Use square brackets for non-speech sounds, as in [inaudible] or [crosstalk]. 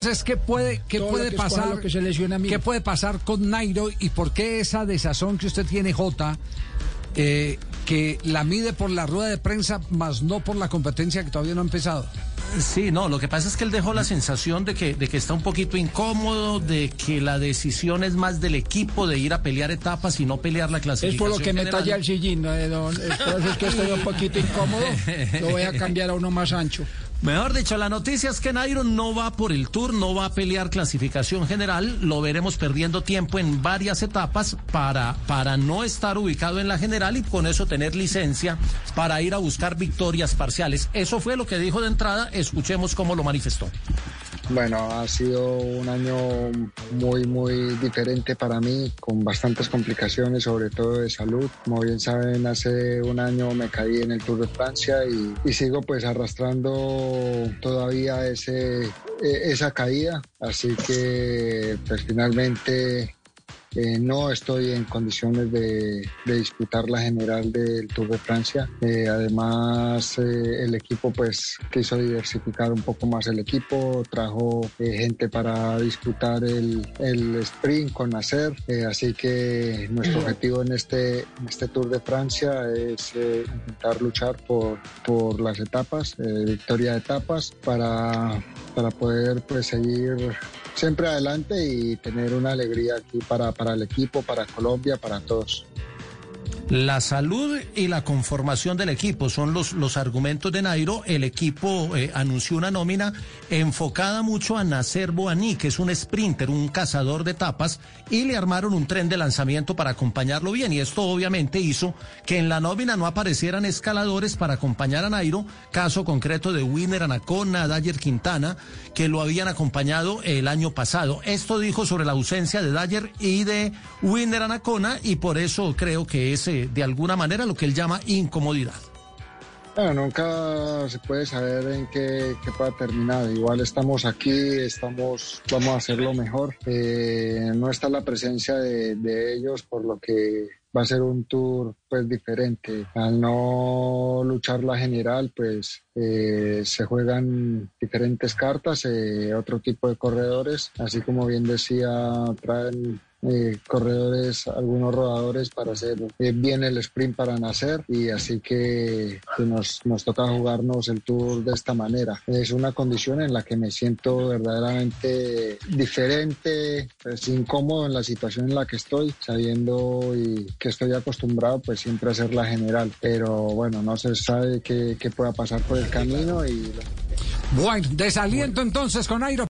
Entonces, ¿qué puede, qué Todo puede que pasar? lo que se lesiona a mí. ¿Qué puede pasar con Nairo y por qué esa desazón que usted tiene, Jota, eh, que la mide por la rueda de prensa, más no por la competencia que todavía no ha empezado? Sí, no, lo que pasa es que él dejó la sensación de que, de que está un poquito incómodo, de que la decisión es más del equipo de ir a pelear etapas y no pelear la Es clasificación. por lo que me talla el sillín, ¿no, eh, don? Es es que estoy un poquito incómodo. [laughs] Lo voy a cambiar a uno más ancho. Mejor dicho, la noticia es que Nairo no va por el Tour, no va a pelear clasificación general, lo veremos perdiendo tiempo en varias etapas para, para no estar ubicado en la general y con eso tener licencia para ir a buscar victorias parciales. Eso fue lo que dijo de entrada, escuchemos cómo lo manifestó. Bueno, ha sido un año muy, muy diferente para mí, con bastantes complicaciones, sobre todo de salud. Como bien saben, hace un año me caí en el Tour de Francia y, sigo pues arrastrando todavía ese, eh, esa caída. Así que pues finalmente eh, no estoy en condiciones de, disputar la general del Tour de Francia. Eh, además, eh, el equipo pues quiso diversificar un poco más el equipo, trajo eh, gente para disputar el, sprint con Nacer. Así que nuestro objetivo en este, este Tour de Francia es intentar luchar por, las etapas, victoria de etapas, para, para poder pues seguir siempre adelante y tener una alegría aquí para, para el equipo, para Colombia, para todos. La salud y la conformación del equipo son los, los argumentos de Nairo. El equipo eh, anunció una nómina enfocada mucho a Nacer Boaní, que es un sprinter, un cazador de etapas, y le armaron un tren de lanzamiento para acompañarlo bien. Y esto obviamente hizo que en la nómina no aparecieran escaladores para acompañar a Nairo, caso concreto de Winner Anacona, Dyer Quintana, que lo habían acompañado el año pasado. Esto dijo sobre la ausencia de Dyer y de Winner Anacona, y por eso creo que es eh, de alguna manera lo que él llama incomodidad. Bueno, nunca se puede saber en qué, qué pueda terminar. Igual estamos aquí, estamos, vamos a hacerlo mejor. Eh, no está la presencia de, de ellos, por lo que va a ser un tour pues diferente. Al no luchar la general, pues eh, se juegan diferentes cartas, eh, otro tipo de corredores, así como bien decía, traen eh, corredores, algunos rodadores para hacer eh, bien el sprint para nacer y así que, que nos, nos toca jugarnos el tour de esta manera. Es una condición en la que me siento verdaderamente diferente, pues, incómodo en la situación en la que estoy, sabiendo y que estoy acostumbrado pues siempre hacer la general, pero bueno, no se sabe qué, qué pueda pasar por el camino y Bueno, desaliento entonces con Nairo.